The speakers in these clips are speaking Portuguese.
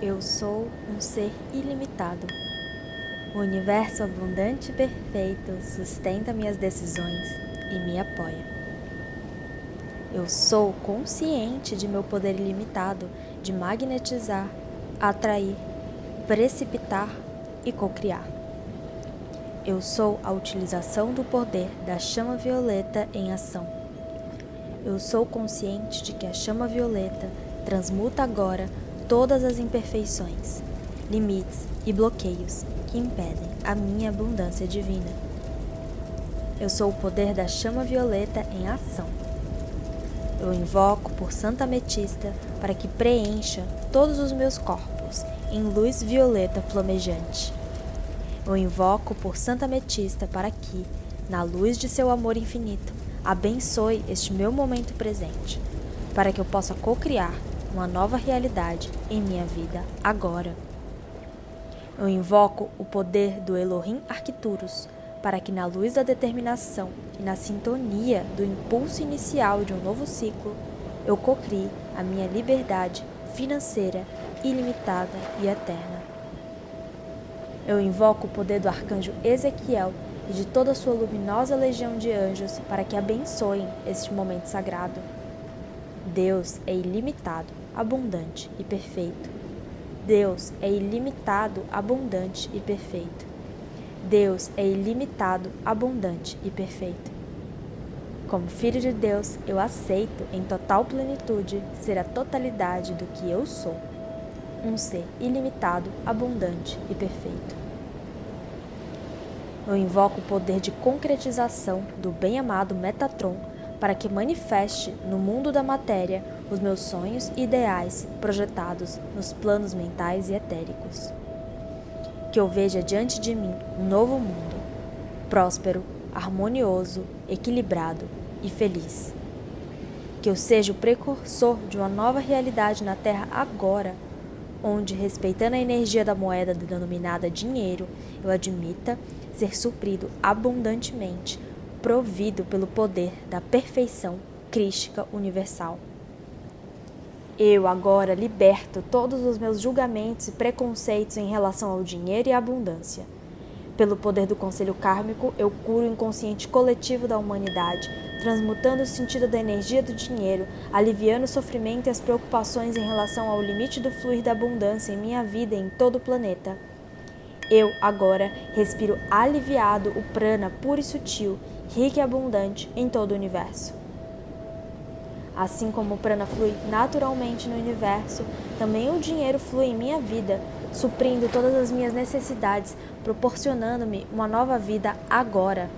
Eu sou um ser ilimitado. O universo abundante e perfeito sustenta minhas decisões e me apoia. Eu sou consciente de meu poder ilimitado de magnetizar, atrair, precipitar e cocriar. Eu sou a utilização do poder da chama violeta em ação. Eu sou consciente de que a chama violeta transmuta agora todas as imperfeições, limites e bloqueios que impedem a minha abundância divina. Eu sou o poder da chama violeta em ação. Eu invoco por Santa Ametista para que preencha todos os meus corpos em luz violeta flamejante. Eu invoco por Santa Ametista para que, na luz de seu amor infinito, abençoe este meu momento presente, para que eu possa co-criar uma nova realidade em minha vida agora. Eu invoco o poder do Elohim Arcturus para que, na luz da determinação e na sintonia do impulso inicial de um novo ciclo, eu cocrie a minha liberdade financeira ilimitada e eterna. Eu invoco o poder do arcanjo Ezequiel e de toda a sua luminosa legião de anjos para que abençoem este momento sagrado. Deus é ilimitado abundante e perfeito. Deus é ilimitado, abundante e perfeito. Deus é ilimitado, abundante e perfeito. Como filho de Deus, eu aceito em total plenitude ser a totalidade do que eu sou, um ser ilimitado, abundante e perfeito. Eu invoco o poder de concretização do bem-amado Metatron para que manifeste no mundo da matéria os meus sonhos e ideais projetados nos planos mentais e etéricos. Que eu veja diante de mim um novo mundo, próspero, harmonioso, equilibrado e feliz. Que eu seja o precursor de uma nova realidade na Terra agora, onde, respeitando a energia da moeda denominada dinheiro, eu admita ser suprido abundantemente, provido pelo poder da perfeição crística universal. Eu agora liberto todos os meus julgamentos e preconceitos em relação ao dinheiro e à abundância. Pelo poder do conselho kármico, eu curo o inconsciente coletivo da humanidade, transmutando o sentido da energia do dinheiro, aliviando o sofrimento e as preocupações em relação ao limite do fluir da abundância em minha vida e em todo o planeta. Eu, agora, respiro aliviado o prana puro e sutil, rico e abundante em todo o universo. Assim como o prana flui naturalmente no universo, também o dinheiro flui em minha vida, suprindo todas as minhas necessidades, proporcionando-me uma nova vida agora.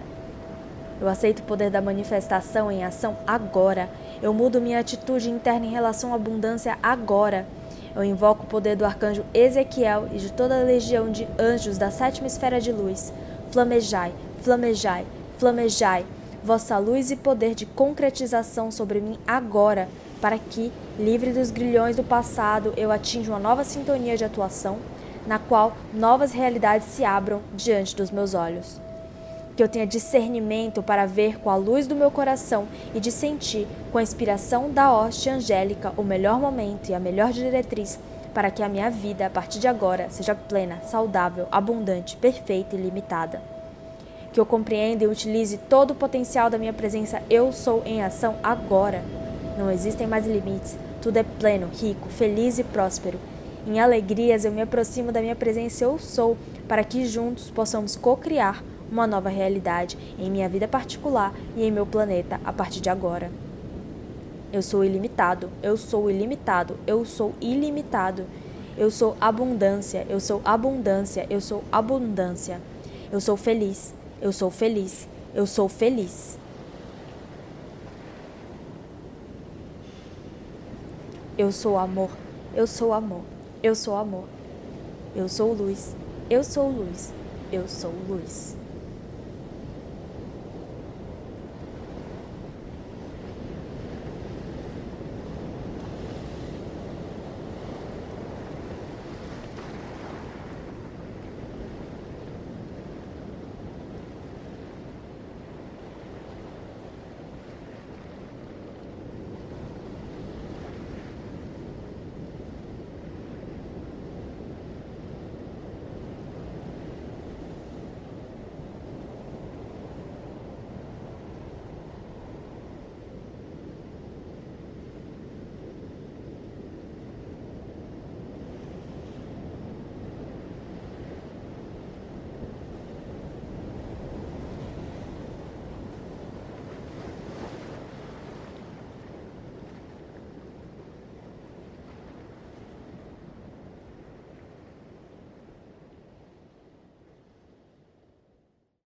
Eu aceito o poder da manifestação em ação agora. Eu mudo minha atitude interna em relação à abundância agora. Eu invoco o poder do arcanjo Ezequiel e de toda a legião de anjos da sétima esfera de luz. Flamejai, flamejai, flamejai vossa luz e poder de concretização sobre mim agora, para que, livre dos grilhões do passado, eu atinja uma nova sintonia de atuação, na qual novas realidades se abram diante dos meus olhos. Que eu tenha discernimento para ver com a luz do meu coração e de sentir, com a inspiração da hoste angélica, o melhor momento e a melhor diretriz para que a minha vida, a partir de agora, seja plena, saudável, abundante, perfeita e limitada que eu compreenda e utilize todo o potencial da minha presença eu sou em ação agora. Não existem mais limites, tudo é pleno, rico, feliz e próspero. Em alegrias eu me aproximo da minha presença eu sou, para que juntos possamos co-criar uma nova realidade em minha vida particular e em meu planeta a partir de agora. Eu sou ilimitado, eu sou ilimitado, eu sou ilimitado. Eu sou abundância, eu sou abundância, eu sou abundância. Eu sou feliz, eu sou feliz. Eu sou feliz. Eu sou amor. Eu sou amor. Eu sou amor. Eu sou luz. Eu sou luz. Eu sou luz.